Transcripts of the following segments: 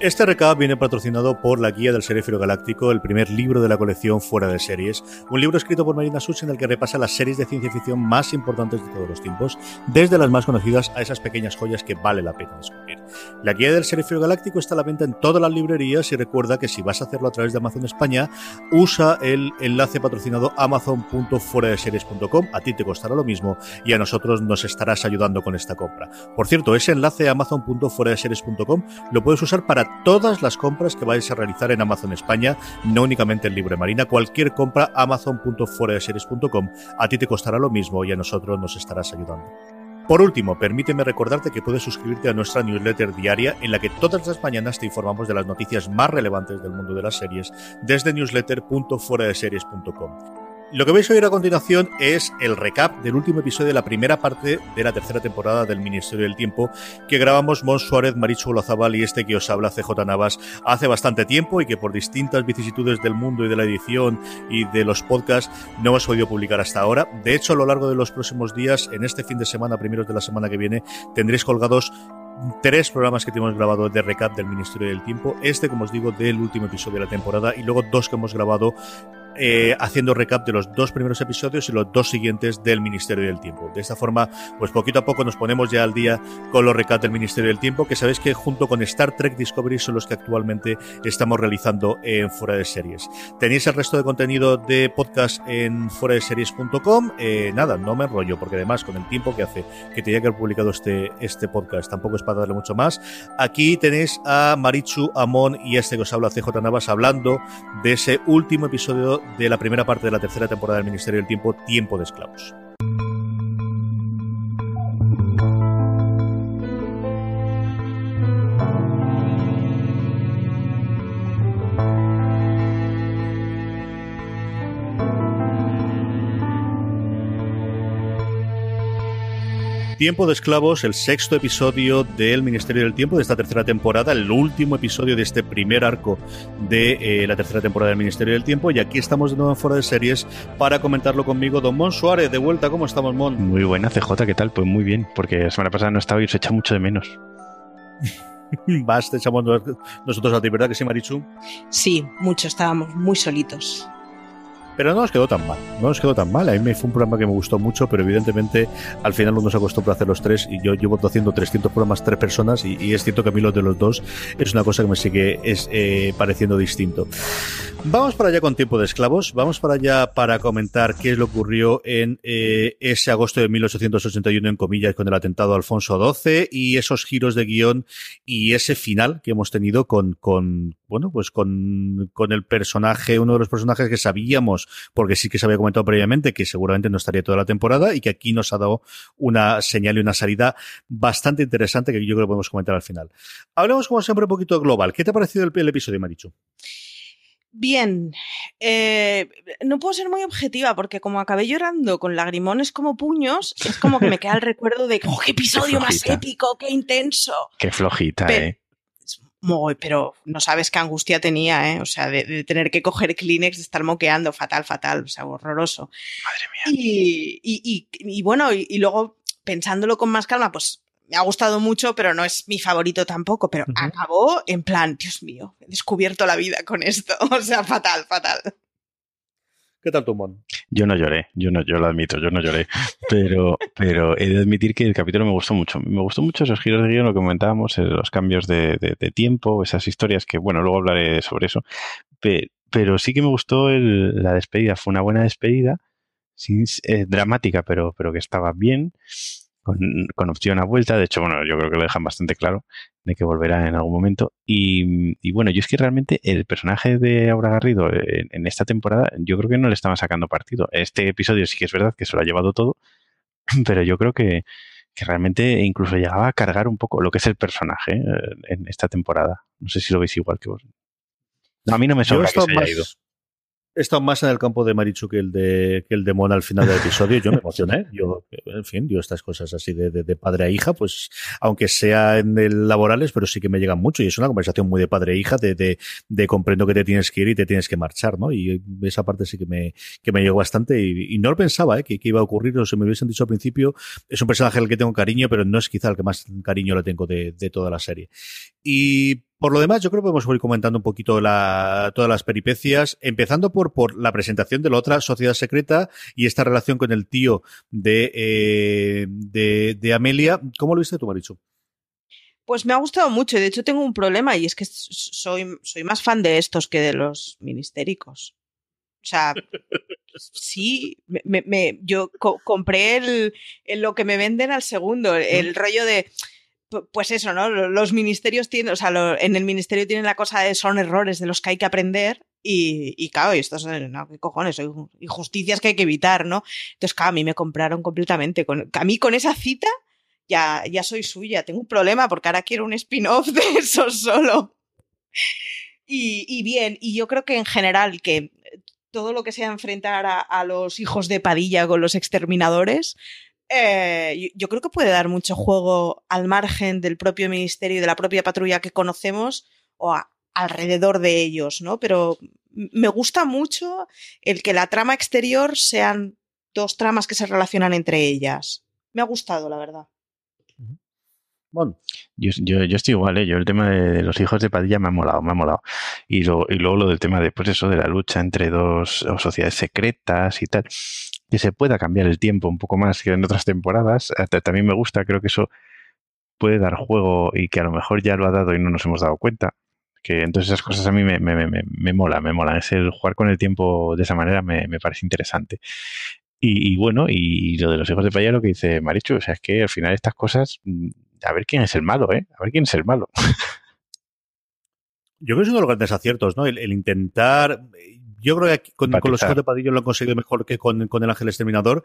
Este recap viene patrocinado por la Guía del Seréfilo Galáctico, el primer libro de la colección Fuera de Series, un libro escrito por Marina Such en el que repasa las series de ciencia ficción más importantes de todos los tiempos, desde las más conocidas a esas pequeñas joyas que vale la pena descubrir. La Guía del Seréfilo Galáctico está a la venta en todas las librerías y recuerda que si vas a hacerlo a través de Amazon España, usa el enlace patrocinado amazon.fueradeseries.com, a ti te costará lo mismo y a nosotros nos estarás ayudando con esta compra. Por cierto, ese enlace amazon.fueradeseries.com lo puedes usar para todas las compras que vais a realizar en Amazon España, no únicamente en Libre Marina. Cualquier compra, amazon.fueradeseries.com, a ti te costará lo mismo y a nosotros nos estarás ayudando. Por último, permíteme recordarte que puedes suscribirte a nuestra newsletter diaria en la que todas las mañanas te informamos de las noticias más relevantes del mundo de las series desde newsletter.fueradeseries.com. Lo que vais a oír a continuación es el recap del último episodio de la primera parte de la tercera temporada del Ministerio del Tiempo que grabamos Mon Suárez, Marichu Olazabal y este que os habla CJ Navas hace bastante tiempo y que por distintas vicisitudes del mundo y de la edición y de los podcasts no hemos podido publicar hasta ahora. De hecho, a lo largo de los próximos días, en este fin de semana, primeros de la semana que viene, tendréis colgados tres programas que tenemos grabado de recap del Ministerio del Tiempo. Este, como os digo, del último episodio de la temporada y luego dos que hemos grabado eh, haciendo recap de los dos primeros episodios y los dos siguientes del Ministerio del Tiempo. De esta forma, pues poquito a poco nos ponemos ya al día con los recap del Ministerio del Tiempo, que sabéis que junto con Star Trek Discovery son los que actualmente estamos realizando en Fuera de Series. Tenéis el resto de contenido de podcast en fuera de series.com. Eh, nada, no me enrollo, porque además con el tiempo que hace que tenía que haber publicado este, este podcast, tampoco es para darle mucho más. Aquí tenéis a Marichu, Amon y este que os habla CJ Navas hablando de ese último episodio de la primera parte de la tercera temporada del Ministerio del Tiempo, Tiempo de Esclavos. Tiempo de Esclavos, el sexto episodio del Ministerio del Tiempo de esta tercera temporada, el último episodio de este primer arco de eh, la tercera temporada del Ministerio del Tiempo. Y aquí estamos de nuevo en Fuera de Series para comentarlo conmigo, don Mon Suárez. De vuelta, ¿cómo estamos, Mon? Muy buena, CJ, ¿qué tal? Pues muy bien, porque la semana pasada no estaba y se echa mucho de menos. Vas, te echamos nosotros a ti, ¿verdad que sí, Marichu? Sí, mucho, estábamos muy solitos. Pero no nos quedó tan mal, no nos quedó tan mal. A mí me fue un programa que me gustó mucho, pero evidentemente al final uno se acostumbra a hacer los tres y yo llevo haciendo 300 programas tres personas y, es cierto que a mí lo de los dos es una cosa que me sigue es, eh, pareciendo distinto. Vamos para allá con Tiempo de Esclavos, vamos para allá para comentar qué es lo ocurrió en eh, ese agosto de 1881 en comillas con el atentado a Alfonso XII y esos giros de guion y ese final que hemos tenido con, con bueno, pues con, con el personaje, uno de los personajes que sabíamos porque sí que se había comentado previamente que seguramente no estaría toda la temporada y que aquí nos ha dado una señal y una salida bastante interesante que yo creo que podemos comentar al final. Hablemos como siempre un poquito global. ¿Qué te ha parecido el, episodio, Marichu? Bien, eh, no puedo ser muy objetiva porque como acabé llorando con lagrimones como puños, es como que me queda el recuerdo de oh, qué episodio más épico, qué intenso. Qué flojita, eh pero no sabes qué angustia tenía, ¿eh? O sea, de, tener que coger Kleenex, de estar moqueando, fatal, fatal, o sea, horroroso. Madre mía. Y, y, y, bueno, y, luego pensándolo con más calma, pues me ha gustado mucho, pero no es mi favorito tampoco, pero acabó en plan, Dios mío, he descubierto la vida con esto, o sea, fatal, fatal. ¿Qué tal tu Mon? Yo no lloré, yo no, yo lo admito, yo no lloré, pero, pero he de admitir que el capítulo me gustó mucho. Me gustó mucho esos giros de guion, lo que comentábamos, eh, los cambios de, tiempo, esas historias que, bueno, luego hablaré sobre eso, pero, sí que me gustó la despedida, fue una buena despedida, eh, dramática, pero, pero que estaba bien con, opción a vuelta. De hecho, bueno, yo creo que lo dejan bastante claro de que volverá en algún momento. Y, bueno, yo es que realmente el personaje de Aura Garrido en, esta temporada, yo creo que no le estaban sacando partido. Este episodio sí que es verdad que se lo ha llevado todo, pero yo creo que, realmente incluso llegaba a cargar un poco lo que es el personaje eh, en esta temporada. No sé si lo veis igual que vos. a mí no me sobra que se haya ido. Estado más en el campo de Marichu que el de, que el de Mona al final del episodio. Yo me emocioné. Yo, en fin, yo estas cosas así de, de, padre a hija, pues, aunque sea en el laborales, pero sí que me llegan mucho. Y es una conversación muy de padre a hija, de, de, de comprendo que te tienes que ir y te tienes que marchar, ¿no? Y esa parte sí que me, que me llegó bastante. Y, no lo pensaba, ¿eh? Que, que, iba a ocurrir, o se me hubiesen dicho al principio. Es un personaje al que tengo cariño, pero no es quizá el que más cariño le tengo de, de toda la serie. Y por lo demás, yo creo que podemos ir comentando un poquito la, todas las peripecias, empezando por, por la presentación de la otra sociedad secreta y esta relación con el tío de, eh, de, Amelia. ¿Cómo lo viste tú, Marichu? Pues me ha gustado mucho y de hecho tengo un problema y es que soy, soy más fan de estos que de los ministéricos. O sea, sí, me, yo compré el, lo que me venden al segundo, el rollo de pues eso, ¿no? Los ministerios tienen, o sea, en el ministerio tienen la cosa de son errores de los que hay que aprender y, y claro, y estos, no, ¿qué cojones? Injusticias que hay que evitar, ¿no? Entonces, claro, a mí me compraron completamente. A mí con esa cita ya, ya soy suya. Tengo un problema porque ahora quiero un spin-off de eso solo. Y, y, bien, y yo creo que en general que todo lo que sea enfrentar a los hijos de Padilla con los exterminadores, eh, yo creo que puede dar mucho juego al margen del propio ministerio y de la propia patrulla que conocemos o alrededor de ellos, ¿no? Pero me gusta mucho el que la trama exterior sean dos tramas que se relacionan entre ellas. Me ha gustado, la verdad. Bueno. Yo, estoy igual, ¿eh? Yo el tema de los hijos de Padilla me ha molado, me ha molado. Y, luego lo del tema de, pues eso, de la lucha entre dos sociedades secretas y tal que se pueda cambiar el tiempo un poco más que en otras temporadas. También me gusta, creo que eso puede dar juego y que a lo mejor ya lo ha dado y no nos hemos dado cuenta. Que entonces esas cosas a mí me, me, me, me mola, me mola. Es el jugar con el tiempo de esa manera me, parece interesante. Y, bueno, y lo de los hijos de Paya, lo que dice Marichu, o sea, es que al final estas cosas, mm, a ver quién es el malo, ¿eh? A ver quién es el malo. Yo creo que es uno de los grandes aciertos, ¿no? el intentar, yo creo que con, los hijos de Padillo lo han conseguido mejor que con, con el Ángel Exterminador.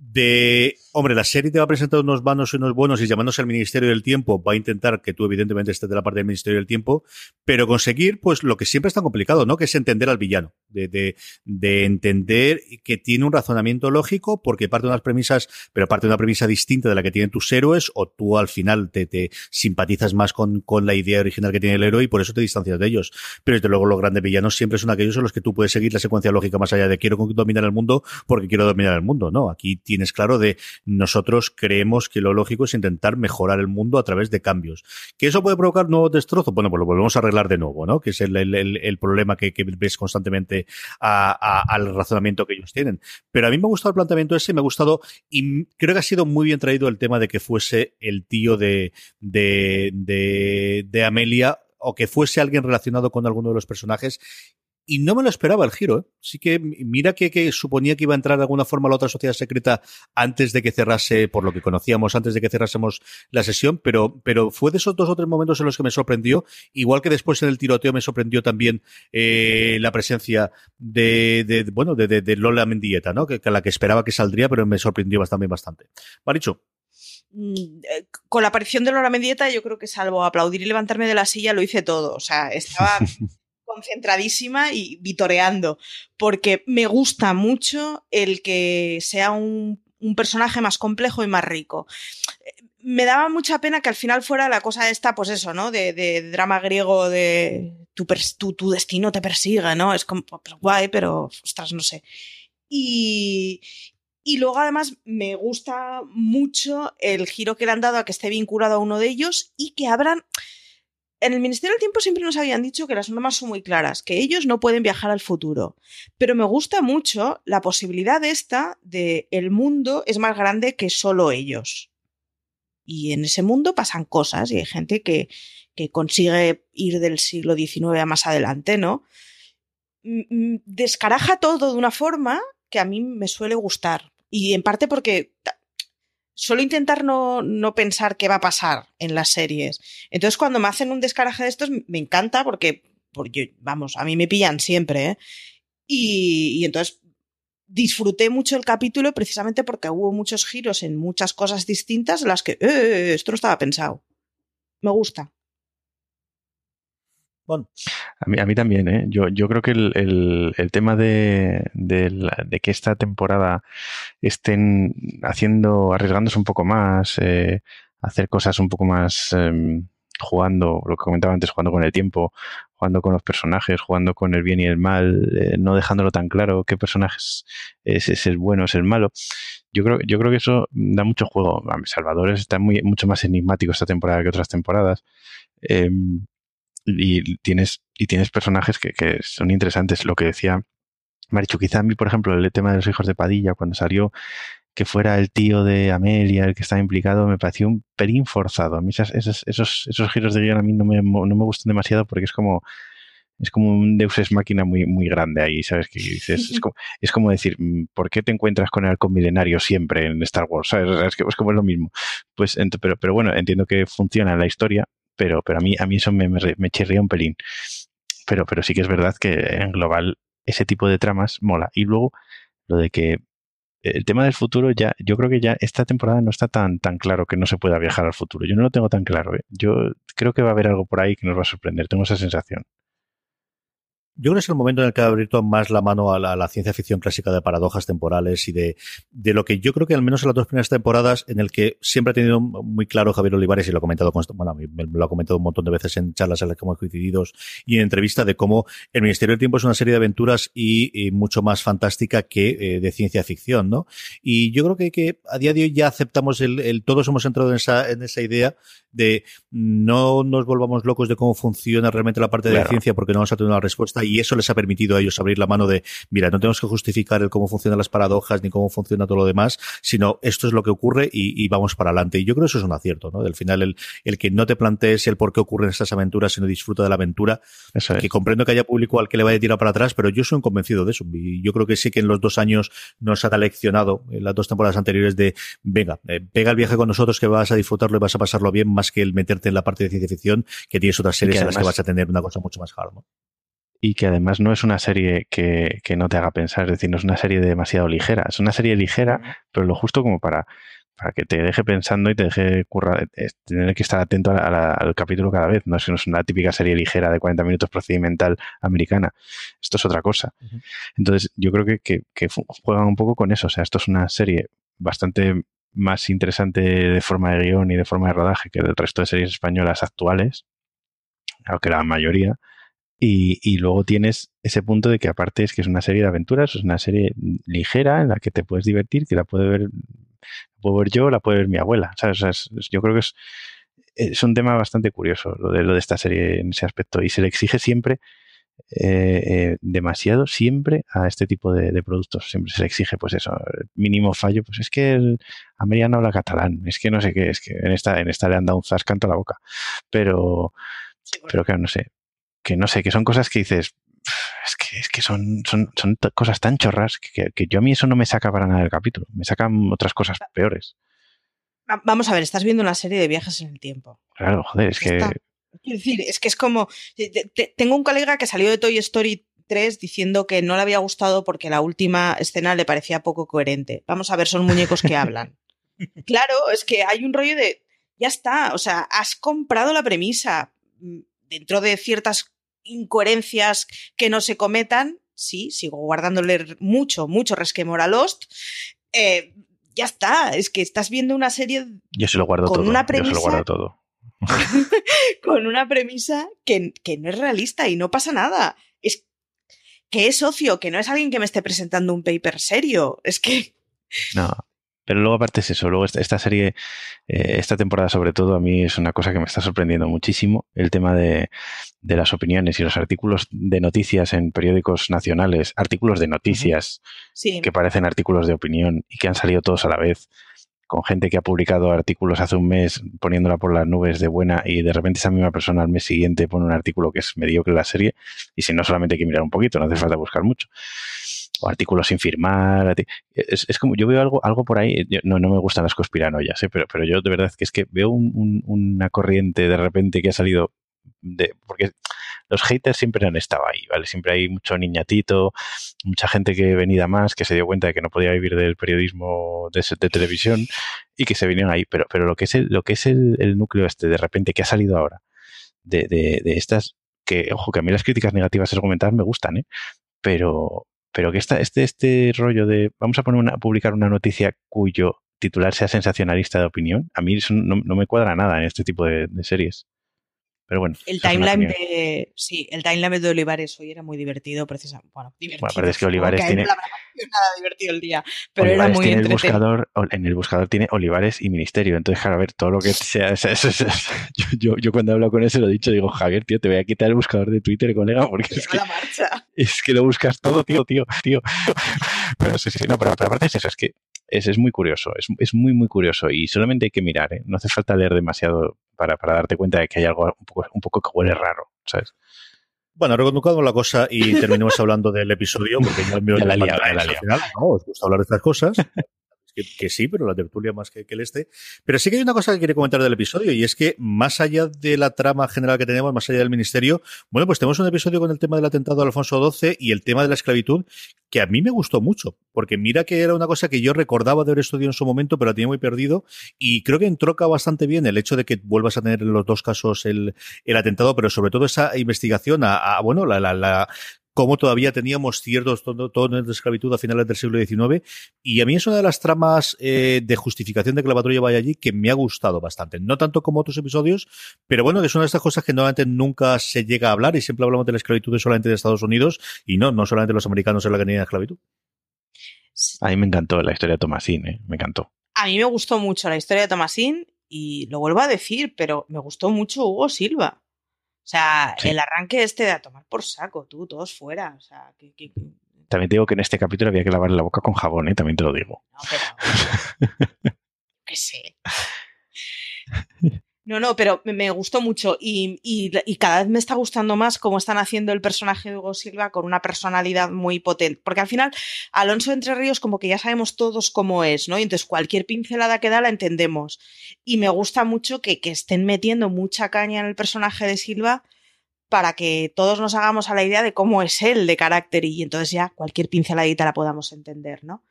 De hombre, la serie te va a presentar unos vanos y unos buenos y llamándose al Ministerio del Tiempo va a intentar que tú evidentemente estés de la parte del Ministerio del Tiempo, pero conseguir pues lo que siempre es tan complicado, ¿no? Que es entender al villano, de, de, de entender que tiene un razonamiento lógico porque parte de unas premisas, pero parte de una premisa distinta de la que tienen tus héroes o tú al final te, te simpatizas más con, con la idea original que tiene el héroe y por eso te distancias de ellos. Pero desde luego los grandes villanos siempre son aquellos en los que tú puedes seguir la secuencia lógica más allá de quiero dominar el mundo porque quiero dominar el mundo, ¿no? Aquí tienes claro de nosotros creemos que lo lógico es intentar mejorar el mundo a través de cambios. ¿Que eso puede provocar nuevos destrozos? Bueno, pues lo volvemos a arreglar de nuevo, ¿no? Que es el, problema que, ves constantemente al razonamiento que ellos tienen. Pero a mí me ha gustado el planteamiento ese, me ha gustado y creo que ha sido muy bien traído el tema de que fuese el tío de, de, de, de Amelia o que fuese alguien relacionado con alguno de los personajes y no me lo esperaba el giro. ¿eh? Sí que mira que, suponía que iba a entrar de alguna forma la otra sociedad secreta antes de que cerrase, por lo que conocíamos, antes de que cerrásemos la sesión, pero, pero fue de esos dos o tres momentos en los que me sorprendió, igual que después en el tiroteo me sorprendió también eh, la presencia de, de bueno, de, de, Lola Mendieta, ¿no? Que, la que esperaba que saldría, pero me sorprendió bastante, bastante. Maricho. Mm, eh, con la aparición de Lola Mendieta, yo creo que salvo aplaudir y levantarme de la silla, lo hice todo. O sea, estaba concentradísima y vitoreando, porque me gusta mucho el que sea un, personaje más complejo y más rico me daba mucha pena que al final fuera la cosa esta, pues eso, ¿no? De, drama griego de tu, destino te persigue, ¿no? Es como, pues guay, pero, ostras, no sé. Y, y luego además me gusta mucho el giro que le han dado a que esté vinculado a uno de ellos y que abran en el Ministerio del Tiempo siempre nos habían dicho que las normas son muy claras, que ellos no pueden viajar al futuro. Pero me gusta mucho la posibilidad esta de el mundo es más grande que solo ellos. Y en ese mundo pasan cosas y hay gente que, que consigue ir del siglo XIX a más adelante, ¿no? Descaraja todo de una forma que a mí me suele gustar. Y en parte porque suelo intentar no, no, pensar qué va a pasar en las series. Entonces, cuando me hacen un descaraje de estos, me encanta porque, porque vamos, a mí me pillan siempre. ¿eh? Y, y, entonces disfruté mucho el capítulo precisamente porque hubo muchos giros en muchas cosas distintas las que, eh, esto no estaba pensado. Me gusta. A mí, también, ¿eh? Yo, creo que el, tema de, que esta temporada estén haciendo, arriesgándose un poco más, eh, hacer cosas un poco más eh, jugando, lo que comentaba antes, jugando con el tiempo, jugando con los personajes, jugando con el bien y el mal, eh, no dejándolo tan claro qué personajes es, es, el bueno, es el malo. Yo creo, yo creo que eso da mucho juego. Salvador está muy, mucho más enigmático esta temporada que otras temporadas. Eh, y tienes, y tienes personajes que, que son interesantes. Lo que decía Marichu, quizá a mí, por ejemplo, el tema de los hijos de Padilla, cuando salió que fuera el tío de Amelia el que estaba implicado, me pareció un pelín forzado. A mí esos, esos, esos giros de guion a mí no me, no me gustan demasiado porque es como es como un Deus Ex Máquina muy, muy grande ahí, ¿sabes? Que dices, es como, es como decir, mm, ¿por qué te encuentras con el halcón milenario siempre en Star Wars? ¿Sabes? Es, que, es como es lo mismo. Pues, pero, pero bueno, entiendo que funciona en la historia, pero, pero a, mí, a mí eso me, me, chirría un pelín. Pero, pero sí que es verdad que en global ese tipo de tramas mola. Y luego lo de que el tema del futuro ya, yo creo que ya esta temporada no está tan, tan claro que no se pueda viajar al futuro. Yo no lo tengo tan claro. ¿eh? Yo creo que va a haber algo por ahí que nos va a sorprender. Tengo esa sensación. Yo creo que es el momento en el que ha abierto más la mano a la, a la, ciencia ficción clásica de paradojas temporales y de, de lo que yo creo que al menos en las dos primeras temporadas, en el que siempre ha tenido muy claro Javier Olivares, y lo ha comentado, con, bueno, me lo ha comentado un montón de veces en charlas en las que hemos coincidido y en entrevistas, de cómo El Ministerio del Tiempo es una serie de aventuras y, y mucho más fantástica que eh, de ciencia ficción, ¿no? Y yo creo que, que a día de hoy ya aceptamos el, el, todos hemos entrado en esa, en esa idea de no nos volvamos locos de cómo funciona realmente la parte de claro. la ciencia porque no vamos a tener una respuesta y eso les ha permitido a ellos abrir la mano de, mira, no tenemos que justificar el cómo funcionan las paradojas ni cómo funciona todo lo demás, sino esto es lo que ocurre y, y vamos para adelante. Y yo creo que eso es un acierto, ¿no? Al final, el, el que no te plantees el por qué ocurren estas aventuras, sino disfruta de la aventura, eso es. que comprendo que haya público al que le vaya a tirar para atrás, pero yo soy un convencido de eso. Y yo creo que sí que en los dos años nos ha leccionado, en las dos temporadas anteriores, de, venga, eh, pega el viaje con nosotros que vas a disfrutarlo y vas a pasarlo bien, más que el meterte en la parte de ciencia ficción, que tienes otras series en las que vas a tener una cosa mucho más hard, ¿no? Y que además no es una serie que, que, no te haga pensar, es decir, no es una serie demasiado ligera, es una serie ligera, pero lo justo como para, para que te deje pensando y te deje currar, tener que estar atento a la, al capítulo cada vez, no es, no es una típica serie ligera de 40 minutos procedimental americana, esto es otra cosa. Uh -huh. Entonces, yo creo que, que, que juegan un poco con eso, o sea, esto es una serie bastante más interesante de forma de guion y de forma de rodaje que el resto de series españolas actuales, aunque la mayoría, y, y, luego tienes ese punto de que aparte es que es una serie de aventuras, es una serie ligera en la que te puedes divertir, que la puede ver, la puedo ver yo, la puede ver mi abuela. ¿sabes? O sea, es, yo creo que es, es un tema bastante curioso lo de, lo de esta serie en ese aspecto y se le exige siempre eh, eh, demasiado siempre a este tipo de, de, productos. Siempre se le exige, pues eso, mínimo fallo, pues es que el americano habla catalán, es que no sé qué, es que en esta, en esta le han dado un zascanto a la boca. Pero, pero claro, no sé, que no sé, que son cosas que dices, es que, es que son, son, son cosas tan chorras que, que, yo a mí eso no me saca para nada del capítulo, me sacan otras cosas peores. Vamos a ver, estás viendo una serie de viajes en el tiempo. Claro, joder, es que... Quiero decir, es que es como... Tengo un colega que salió de Toy Story 3 diciendo que no le había gustado porque la última escena le parecía poco coherente. Vamos a ver, son muñecos que hablan. claro, es que hay un rollo de... Ya está, o sea, has comprado la premisa dentro de ciertas incoherencias que no se cometan, sí, sigo guardándole mucho, mucho resquemor a Lost. Eh, ya está, es que estás viendo una serie. Yo se lo guardo con todo. Una premisa, Yo se lo guardo todo. con una premisa que, que, no es realista y no pasa nada. Es que es socio, que no es alguien que me esté presentando un paper serio. Es que. No. Pero luego aparte es eso, luego esta, serie, eh, esta temporada sobre todo, a mí es una cosa que me está sorprendiendo muchísimo, el tema de, de las opiniones y los artículos de noticias en periódicos nacionales, artículos de noticias que parecen artículos de opinión y que han salido todos a la vez con gente que ha publicado artículos hace un mes poniéndola por las nubes de buena y de repente esa misma persona al mes siguiente pone un artículo que es mediocre la serie y si no solamente hay que mirar un poquito, no hace falta buscar mucho. O artículos sin firmar. Es, como, yo veo algo, algo por ahí, no, no me gustan las conspiranoias, ¿eh? pero, pero yo de verdad que es que veo una corriente de repente que ha salido de, porque los haters siempre han estado ahí, ¿vale? Siempre hay mucho niñatito, mucha gente que venida más, que se dio cuenta de que no podía vivir del periodismo de, televisión y que se vinieron ahí. Pero, pero lo que es el, lo que es el, núcleo este de repente que ha salido ahora de, de, de, estas, que, ojo, que a mí las críticas negativas argumentadas me gustan, ¿eh? Pero, pero que esta, este, este rollo de vamos a poner una, publicar una noticia cuyo titular sea sensacionalista de opinión, a mí eso no, no me cuadra nada en este tipo de series. Pero bueno. El timeline de. Sí, el timeline de Olivares hoy era muy divertido, precisamente. Bueno, divertido. Bueno, pero es que Olivares tiene. nada divertido el día. Pero era muy tiene el buscador, En el buscador tiene Olivares y Ministerio. Entonces, claro, a ver, todo lo que sea. yo, yo, cuando hablo con él se lo he dicho, digo, Javier, tío, te voy a quitar el buscador de Twitter, colega, porque es que, es que lo buscas todo, tío, tío, tío. Pero sí, sí, no, pero, aparte es eso, es que es, es muy curioso, es, es, muy, muy curioso y solamente hay que mirar, ¿eh? no hace falta leer demasiado para, para darte cuenta de que hay algo un poco, un poco que huele raro, ¿sabes? Bueno, reconducamos la cosa y terminemos hablando del episodio, porque ya me la, la, la, al final. No, os gusta hablar de estas cosas que, sí, pero la tertulia más que, el este. Pero sí que hay una cosa que quiere comentar del episodio y es que más allá de la trama general que tenemos, más allá del ministerio, bueno, pues tenemos un episodio con el tema del atentado a Alfonso XII y el tema de la esclavitud que a mí me gustó mucho, porque mira que era una cosa que yo recordaba de haber estudiado en su momento, pero la tenía muy perdido y creo que entroca bastante bien el hecho de que vuelvas a tener en los dos casos el, el atentado, pero sobre todo esa investigación a, bueno, la, la, la cómo todavía teníamos ciertos tonos de esclavitud a finales del siglo XIX. Y a mí es una de las tramas eh, de justificación de que la patrulla vaya allí que me ha gustado bastante. No tanto como otros episodios, pero bueno, que es una de estas cosas que normalmente nunca se llega a hablar y siempre hablamos de la esclavitud solamente de Estados Unidos y no, no solamente los americanos en la que tenían esclavitud. A mí me encantó la historia de Tomasín, ¿eh? me encantó. A mí me gustó mucho la historia de Tomasín y lo vuelvo a decir, pero me gustó mucho Hugo Silva. O sea, el arranque este de a tomar por saco, tú, todos fuera. O sea, que, También te digo que en este capítulo había que lavar la boca con jabón, ¿eh? También te lo digo. No, pero... qué sé. No, no, pero me gustó mucho y, cada vez me está gustando más cómo están haciendo el personaje de Hugo Silva con una personalidad muy potente. Porque al final, Alonso Entre Ríos, como que ya sabemos todos cómo es, ¿no? Y entonces cualquier pincelada que da la entendemos. Y me gusta mucho que, estén metiendo mucha caña en el personaje de Silva para que todos nos hagamos a la idea de cómo es él de carácter y entonces ya cualquier pinceladita la podamos entender, ¿no?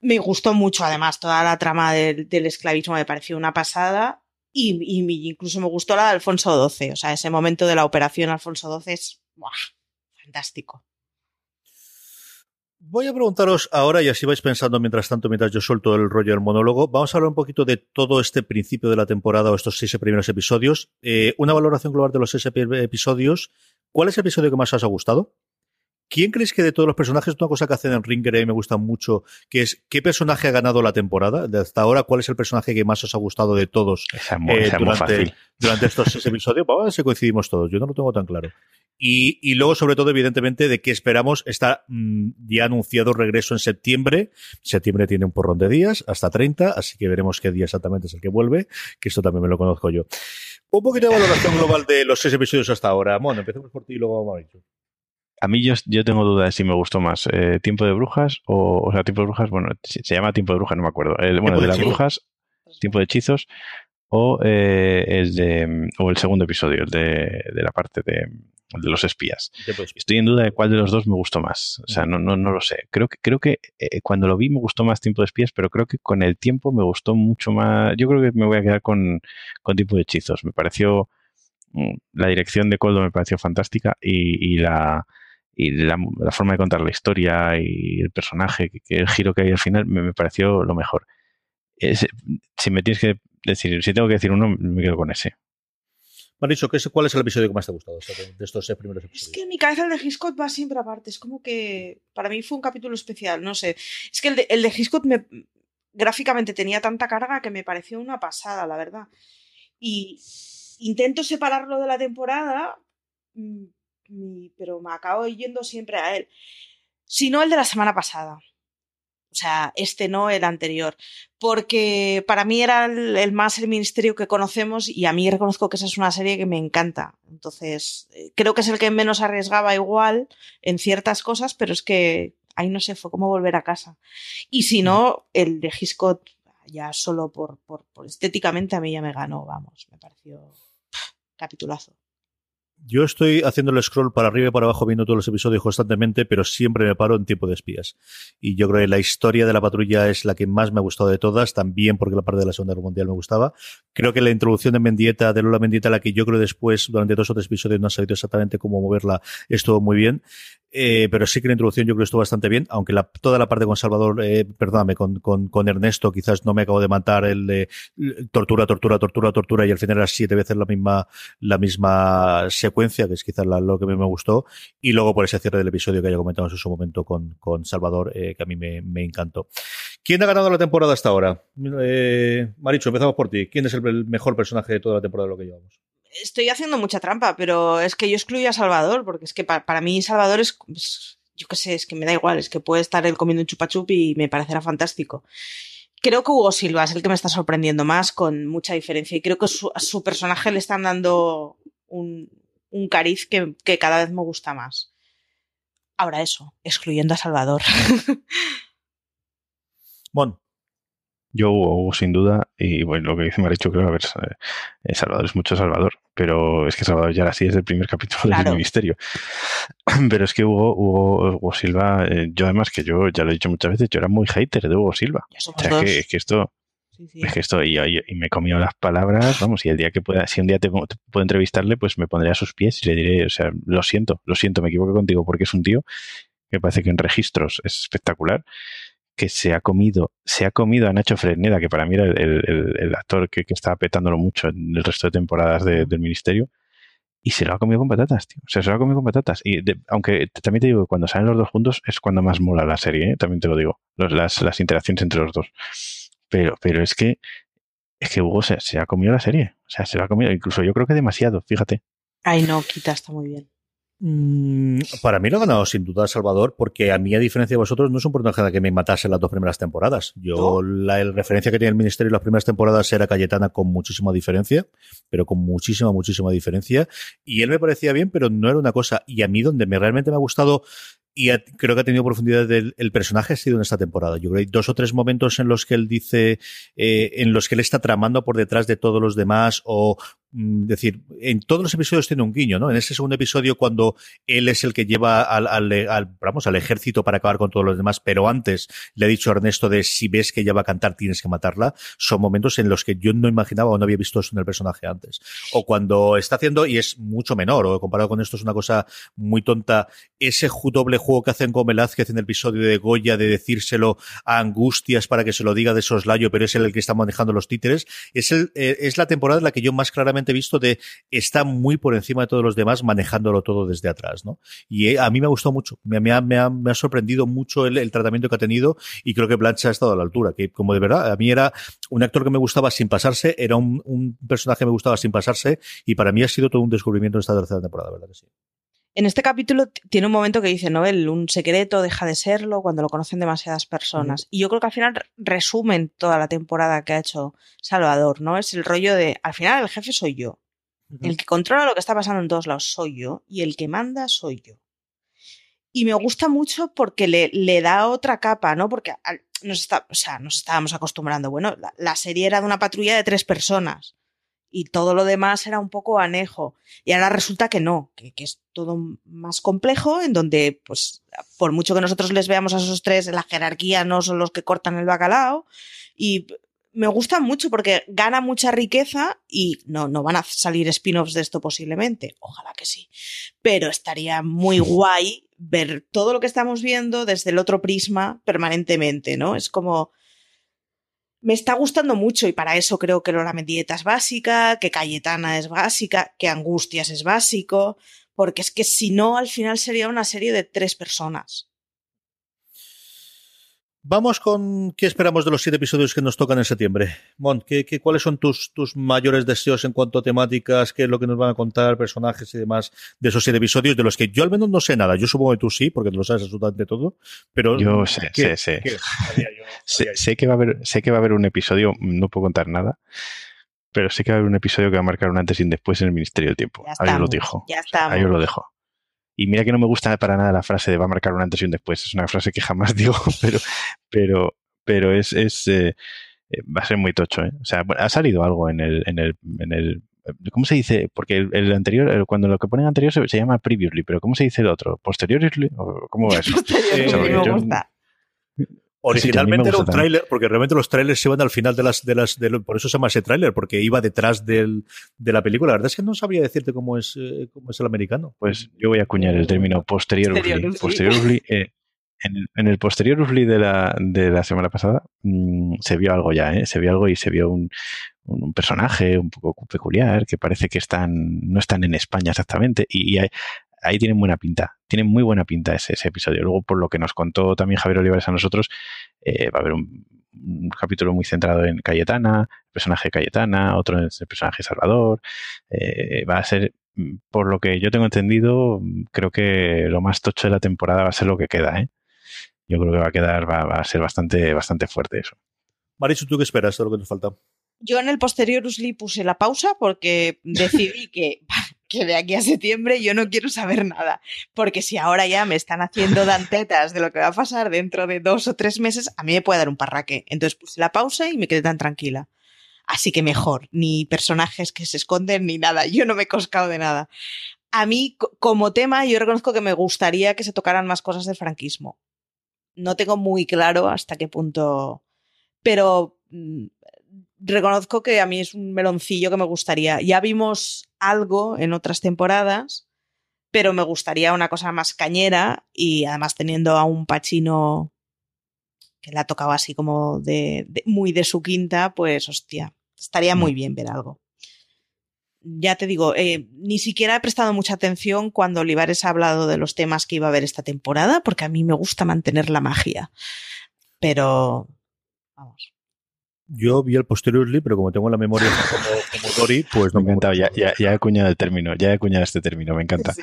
Me gustó mucho, además, toda la trama del esclavismo me pareció una pasada y, incluso me gustó la de Alfonso XII. O sea, ese momento de la operación Alfonso XII es fantástico. Voy a preguntaros ahora, y así vais pensando mientras tanto, mientras yo suelto el rollo del monólogo, vamos a hablar un poquito de todo este principio de la temporada o estos seis primeros episodios. Eh, una valoración global de los seis episodios. ¿Cuál es el episodio que más os ha gustado? ¿Quién crees que de todos los personajes, una cosa que hacen en Ringer y me gusta mucho, que es qué personaje ha ganado la temporada? De hasta ahora, ¿cuál es el personaje que más os ha gustado de todos eh, durante, durante, estos seis episodios? Vamos a ver si coincidimos todos, yo no lo tengo tan claro. Y, y luego, sobre todo, evidentemente, de qué esperamos. Está mm, ya anunciado regreso en septiembre. Septiembre tiene un porrón de días, hasta 30, así que veremos qué día exactamente es el que vuelve, que esto también me lo conozco yo. Un poquito de valoración global de los seis episodios hasta ahora. Bueno, empecemos por ti y luego vamos a ver a mí yo, yo tengo dudas de si me gustó más eh, Tiempo de Brujas o, o sea, Tiempo de Brujas, bueno, se, llama Tiempo de Brujas, no me acuerdo. bueno, de, las brujas, Tiempo de Hechizos o eh, el de, o el segundo episodio, el de, de la parte de, de los espías. Estoy en duda de cuál de los dos me gustó más. O sea, no, no, no lo sé. Creo que, creo que eh, cuando lo vi me gustó más Tiempo de Espías, pero creo que con el tiempo me gustó mucho más. Yo creo que me voy a quedar con, con Tiempo de Hechizos. Me pareció. Mm, la dirección de Coldo me pareció fantástica y, y la y la, forma de contar la historia y el personaje, que, el giro que hay al final, me, pareció lo mejor. si me tienes que decir, si tengo que decir uno, me quedo con ese. Maricho, ¿cuál es el episodio que más te ha gustado de estos seis primeros episodios? Es que en mi cabeza el de Hitchcock va siempre aparte. Es como que para mí fue un capítulo especial, no sé. Es que el de, el de me, gráficamente tenía tanta carga que me pareció una pasada, la verdad. Y intento separarlo de la temporada, mm, pero me acabo yendo siempre a él. Si no, el de la semana pasada. O sea, este no, el anterior. Porque para mí era el, más el ministerio que conocemos y a mí reconozco que esa es una serie que me encanta. Entonces, eh, creo que es el que menos arriesgaba igual en ciertas cosas, pero es que ahí no sé, fue como volver a casa. Y si no, el de Hitchcock, ya solo por, por, por estéticamente a mí ya me ganó, vamos, me pareció capitulazo. Yo estoy haciendo el scroll para arriba y para abajo viendo todos los episodios constantemente, pero siempre me paro en tiempo de espías. Y yo creo que la historia de la patrulla es la que más me ha gustado de todas, también porque la parte de la Segunda Guerra Mundial me gustaba. Creo que la introducción de Mendieta, de Lola Mendieta, la que yo creo después, durante dos o tres episodios, no ha sabido exactamente cómo moverla, estuvo muy bien. Eh, pero sí que la introducción yo creo que estuvo bastante bien, aunque la, toda la parte con Salvador, eh, perdóname, con, con, con, Ernesto quizás no me acabo de matar el de tortura, tortura, tortura, tortura y al final era siete veces la misma, la misma secuencia, que es quizás lo que me gustó, y luego por ese cierre del episodio que ya comentamos en su momento con, con Salvador, eh, que a mí me, me, encantó. ¿Quién ha ganado la temporada hasta ahora? Eh, Maricho, empezamos por ti. ¿Quién es el mejor personaje de toda la temporada de lo que llevamos? Estoy haciendo mucha trampa, pero es que yo excluyo a Salvador, porque es que para, mí Salvador es, pues, yo qué sé, es que me da igual, es que puede estar él comiendo un chupachup y me parecerá fantástico. Creo que Hugo Silva es el que me está sorprendiendo más con mucha diferencia y creo que su, a su personaje le están dando un, cariz que, que cada vez me gusta más. Ahora eso, excluyendo a Salvador. Bueno, yo, Hugo, sin duda, y bueno, lo que dice Maricho, creo, a ver, eh, Salvador es mucho Salvador, pero es que Salvador ya era así desde el primer capítulo del Ministerio. Pero es que Hugo, Hugo, Silva, eh, yo además que yo ya lo he dicho muchas veces, yo era muy hater de Hugo Silva. O sea, que, que, esto, Es que esto, y, y, me he comido las palabras, vamos, y el día que pueda, si un día te, puedo entrevistarle, pues me pondré a sus pies y le diré, o sea, lo siento, lo siento, me equivoco contigo porque es un tío que parece que en registros es espectacular, que se ha comido, se ha comido a Nacho Fresneda, que para mí era el, actor que, estaba petándolo mucho en el resto de temporadas del ministerio, y se lo ha comido con patatas, tío. Se lo ha comido con patatas. Y aunque también te digo cuando salen los dos juntos es cuando más mola la serie, ¿eh? también te lo digo, las, interacciones entre los dos. Pero, pero es que es que Hugo se, se, ha comido la serie. O sea, se lo ha comido, incluso yo creo que demasiado, fíjate. Ay, no, quita, está muy bien. Mm, para mí lo ha ganado sin duda Salvador, porque a mí, a diferencia de vosotros, no es un personaje que me matase en las dos primeras temporadas. Yo, la referencia que tenía el Ministerio en las primeras temporadas era Cayetana con muchísima diferencia, pero con muchísima, muchísima diferencia. Y él me parecía bien, pero no era una cosa. Y a mí, donde me realmente me ha gustado y creo que ha tenido profundidad del el personaje ha sido en esta temporada. Yo creo que hay dos o tres momentos en los que él dice, eh, en los que él está tramando por detrás de todos los demás o decir, en todos los episodios tiene un guiño, ¿no? En ese segundo episodio, cuando él es el que lleva al, al, vamos, al ejército para acabar con todos los demás, pero antes le ha dicho a Ernesto de si ves que ella va a cantar, tienes que matarla, son momentos en los que yo no imaginaba o no había visto eso en el personaje antes. O cuando está haciendo, y es mucho menor, o comparado con esto es una cosa muy tonta, ese doble juego que hacen con Velázquez en el episodio de Goya de decírselo a Angustias para que se lo diga de soslayo, pero es el que está manejando los títeres, es, el, eh, es la temporada en la que yo más claramente visto de está muy por encima de todos los demás manejándolo todo desde atrás, ¿no? Y eh, a mí me ha gustado mucho, me, me, ha, me, ha, me ha, sorprendido mucho el, el, tratamiento que ha tenido y creo que Blanche ha estado a la altura, que como de verdad, a mí era un actor que me gustaba sin pasarse, era un, un personaje que me gustaba sin pasarse y para mí ha sido todo un descubrimiento en esta tercera temporada, ¿verdad que sí? En este capítulo tiene un momento que dice, Noel, un secreto deja de serlo cuando lo conocen demasiadas personas. Y yo creo que al final resumen toda la temporada que ha hecho Salvador, ¿no? Es el rollo de, al final el jefe soy yo. El que controla lo que está pasando en todos lados soy yo y el que manda soy yo. Y me gusta mucho porque le, le da otra capa, ¿no? Porque nos, está, o sea, nos estábamos acostumbrando. Bueno, la, la serie era de una patrulla de tres personas y todo lo demás era un poco anejo. Y ahora resulta que no, que, que, es todo más complejo, en donde, pues, por mucho que nosotros les veamos a esos tres, la jerarquía no son los que cortan el bacalao. Y me gusta mucho porque gana mucha riqueza y no, no van a salir spin-offs de esto posiblemente. Ojalá que sí. Pero estaría muy guay ver todo lo que estamos viendo desde el otro prisma permanentemente, ¿no? Es como me está gustando mucho y para eso creo que Lola Mendieta es básica, que Cayetana es básica, que Angustias es básico, porque es que si no, al final sería una serie de tres personas. Vamos con qué esperamos de los siete episodios que nos tocan en septiembre. Mon, ¿qué, qué, cuáles son tus, tus mayores deseos en cuanto a temáticas? ¿Qué es lo que nos van a contar, personajes y demás de esos siete episodios? De los que yo al menos no sé nada. Yo supongo que tú sí, porque tú lo sabes absolutamente todo. Pero yo sé, sé, sé. sé, sé, que va a haber, sé que va a haber un episodio, no puedo contar nada, pero sé que va a haber un episodio que va a marcar un antes y un después en el Ministerio del Tiempo. Ahí os lo dejo. Ya está. Ahí os lo dejo. Y mira que no me gusta para nada la frase de va a marcar un antes y un después. Es una frase que jamás digo, pero, pero, pero es, es eh, va a ser muy tocho. ¿eh? O sea, ha salido algo en el, en el, en el ¿Cómo se dice? Porque el, el anterior, cuando lo que ponen anterior se, se, llama previously, pero ¿cómo se dice el otro? ¿Posteriorly? ¿Cómo va eso? Posteriorly, me gusta. Originalmente era un tráiler, porque realmente los trailers se iban al final de las, de las, de lo, por eso se llama ese tráiler, porque iba detrás del, de la película. La verdad es que no sabría decirte cómo es, eh, cómo es el americano. Pues yo voy a acuñar el término posteriorly. Posteriorly, eh, en, en, el posteriorly de la, de la semana pasada mmm, se vio algo ya, ¿eh? se vio algo y se vio un, un, un, personaje un poco peculiar que parece que están, no están en España exactamente y, y hay, ahí tienen buena pinta, tienen muy buena pinta ese, ese, episodio. Luego, por lo que nos contó también Javier Olivares a nosotros, eh, va a haber un, un, capítulo muy centrado en Cayetana, el personaje de Cayetana, otro en el personaje de Salvador. Eh, va a ser, por lo que yo tengo entendido, creo que lo más tocho de la temporada va a ser lo que queda, ¿eh? Yo creo que va a quedar, va, va a ser bastante, bastante fuerte eso. Marichu, ¿tú qué esperas de lo que nos falta? Yo en el posterior Usli puse la pausa porque decidí que que de aquí a septiembre yo no quiero saber nada. Porque si ahora ya me están haciendo dantetas de lo que va a pasar dentro de dos o tres meses, a mí me puede dar un parraque. Entonces puse la pausa y me quedé tan tranquila. Así que mejor, ni personajes que se esconden ni nada. Yo no me he coscado de nada. A mí, como tema, yo reconozco que me gustaría que se tocaran más cosas del franquismo. No tengo muy claro hasta qué punto. Pero mm, reconozco que a mí es un meloncillo que me gustaría. Ya vimos algo en otras temporadas, pero me gustaría una cosa más cañera y además teniendo a un Pachino que la tocaba así como de, muy de su quinta, pues hostia, estaría muy bien ver algo. Ya te digo, eh, ni siquiera he prestado mucha atención cuando Olivares ha hablado de los temas que iba a haber esta temporada, porque a mí me gusta mantener la magia. Pero, vamos, yo vi el posteriorly, pero como tengo la memoria como, como Dory, pues no me encantaba. Ya, ya, ya, he acuñado el término, ya he acuñado este término, me encanta. Sí.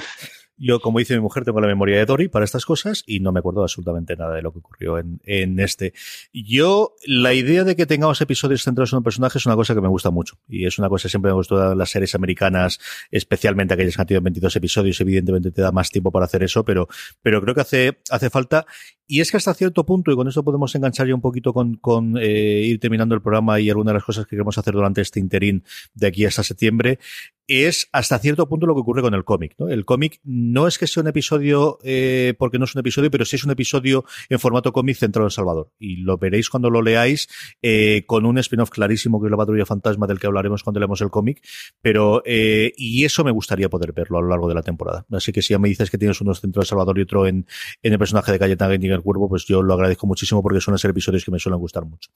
Yo, como dice mi mujer, tengo la memoria de Dory para estas cosas y no me acuerdo absolutamente nada de lo que ocurrió en, en este. Yo, la idea de que tengamos episodios centrados en un personaje es una cosa que me gusta mucho. Y es una cosa que siempre me gustó de las series americanas, especialmente aquellas que han tenido 22 episodios. Evidentemente te da más tiempo para hacer eso, pero, pero creo que hace, hace falta. Y es que hasta cierto punto, y con esto podemos enganchar ya un poquito con, con eh, ir terminando el programa y algunas de las cosas que queremos hacer durante este interín de aquí hasta septiembre, es hasta cierto punto lo que ocurre con el cómic. ¿no? El cómic no es que sea un episodio, eh, porque no es un episodio, pero sí es un episodio en formato cómic centrado en Salvador. Y lo veréis cuando lo leáis, eh, con un spin-off clarísimo que es la patrulla fantasma del que hablaremos cuando leemos el cómic. Pero, eh, y eso me gustaría poder verlo a lo largo de la temporada. Así que si ya me dices que tienes uno centrado en Salvador y otro en, en el personaje de Cayetana y en el cuervo, pues yo lo agradezco muchísimo porque suelen ser episodios que me suelen gustar mucho.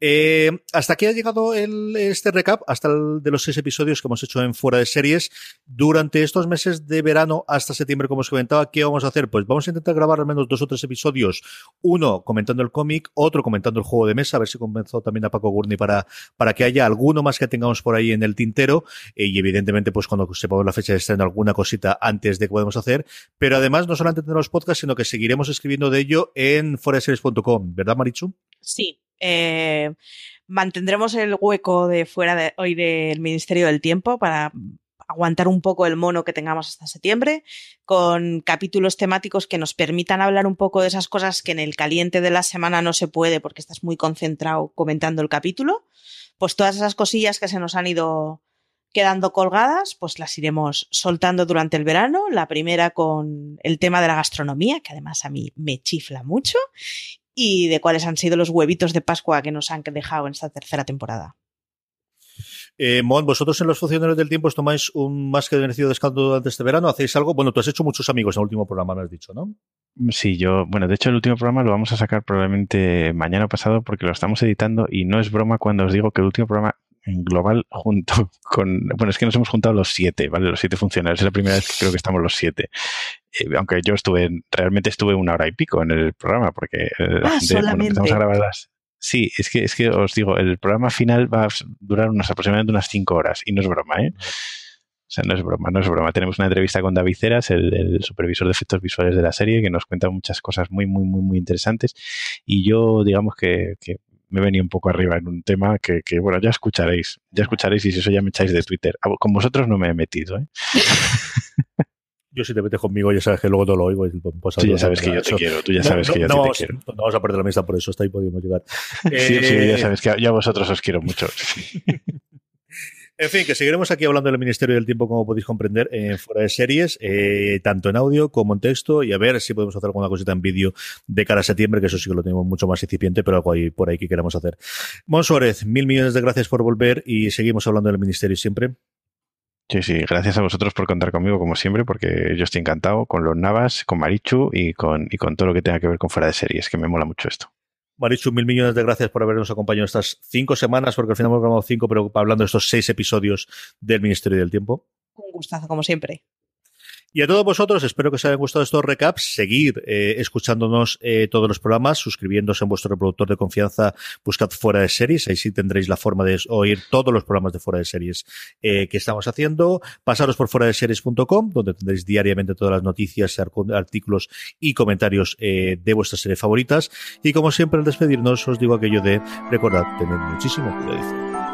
Eh, hasta aquí ha llegado el, este recap, hasta el de los seis episodios que hemos hecho en fuera de series durante estos meses de verano hasta septiembre, como os comentaba, ¿qué vamos a hacer? Pues vamos a intentar grabar al menos dos o tres episodios, uno comentando el cómic, otro comentando el juego de mesa, a ver si convenzo también a Paco Gurney para, para que haya alguno más que tengamos por ahí en el tintero, eh, y evidentemente pues cuando sepamos la fecha de estreno alguna cosita antes de que podemos hacer, pero además no solamente tendremos podcast, sino que seguiremos escribiendo de ello en foreseries.com, ¿verdad Marichu? Sí, eh, mantendremos el hueco de fuera de hoy del Ministerio del Tiempo para aguantar un poco el mono que tengamos hasta septiembre, con capítulos temáticos que nos permitan hablar un poco de esas cosas que en el caliente de la semana no se puede porque estás muy concentrado comentando el capítulo. Pues todas esas cosillas que se nos han ido quedando colgadas, pues las iremos soltando durante el verano. La primera con el tema de la gastronomía, que además a mí me chifla mucho, y de cuáles han sido los huevitos de Pascua que nos han dejado en esta tercera temporada. Eh, Mon, vosotros en los funcionarios del tiempo os tomáis un más que merecido descanso durante este verano, hacéis algo. Bueno, tú has hecho muchos amigos en el último programa, me has dicho, ¿no? Sí, yo, bueno, de hecho el último programa lo vamos a sacar probablemente mañana pasado porque lo estamos editando y no es broma cuando os digo que el último programa en global junto con... Bueno, es que nos hemos juntado los siete, ¿vale? Los siete funcionarios. Es la primera vez que creo que estamos los siete. Eh, aunque yo estuve, realmente estuve una hora y pico en el programa, porque eh, ah, gente, bueno, empezamos a grabar las... Sí, es que, es que os digo, el programa final va a durar unas aproximadamente unas cinco horas, y no es broma, ¿eh? O sea, no es broma, no es broma. Tenemos una entrevista con David Ceras, el, supervisor de efectos visuales de la serie, que nos cuenta muchas cosas muy, muy, muy, muy interesantes. Y yo, digamos que, que me venía un poco arriba en un tema que, que, bueno, ya escucharéis, ya escucharéis y si eso ya me echáis de Twitter. Ah, con vosotros no me he metido, ¿eh? Yo si te metes conmigo ya sabes que luego todo lo oigo. Pues, tú ya sabes que yo te quiero, tú ya sabes que yo te quiero. No vamos a perder la amistad por eso, hasta ahí podemos llegar. sí, sí, ya eh, sabes que yo a vosotros os quiero mucho. En fin, que seguiremos aquí hablando del Ministerio del Tiempo, como podéis comprender, en fuera de series, eh, tanto en audio como en texto, y a ver si podemos hacer alguna cosita en vídeo de cara a septiembre, que eso sí que lo tenemos mucho más incipiente, pero algo ahí por ahí que queramos hacer. Mon Suárez, mil millones de gracias por volver y seguimos hablando del Ministerio siempre. Sí, sí, gracias a vosotros por contar conmigo como siempre, porque yo estoy encantado con los Navas, con Marichu y con, y con todo lo que tenga que ver con fuera de series, que me mola mucho esto. Marichu, mil millones de gracias por habernos acompañado estas cinco semanas, porque al final hemos grabado cinco, pero hablando de estos seis episodios del Ministerio del Tiempo. Un gustazo, como siempre. Y a todos vosotros, espero que os hayan gustado estos recaps. Seguir eh, escuchándonos eh, todos los programas, suscribiéndose en vuestro reproductor de confianza, buscad fuera de series, ahí sí tendréis la forma de oír todos los programas de fuera de series eh, que estamos haciendo. Pasaros por fuera de series.com, donde tendréis diariamente todas las noticias, artículos y comentarios de vuestras series favoritas. Y como siempre, al despedirnos, os digo aquello de recordad tener muchísimo cuidado.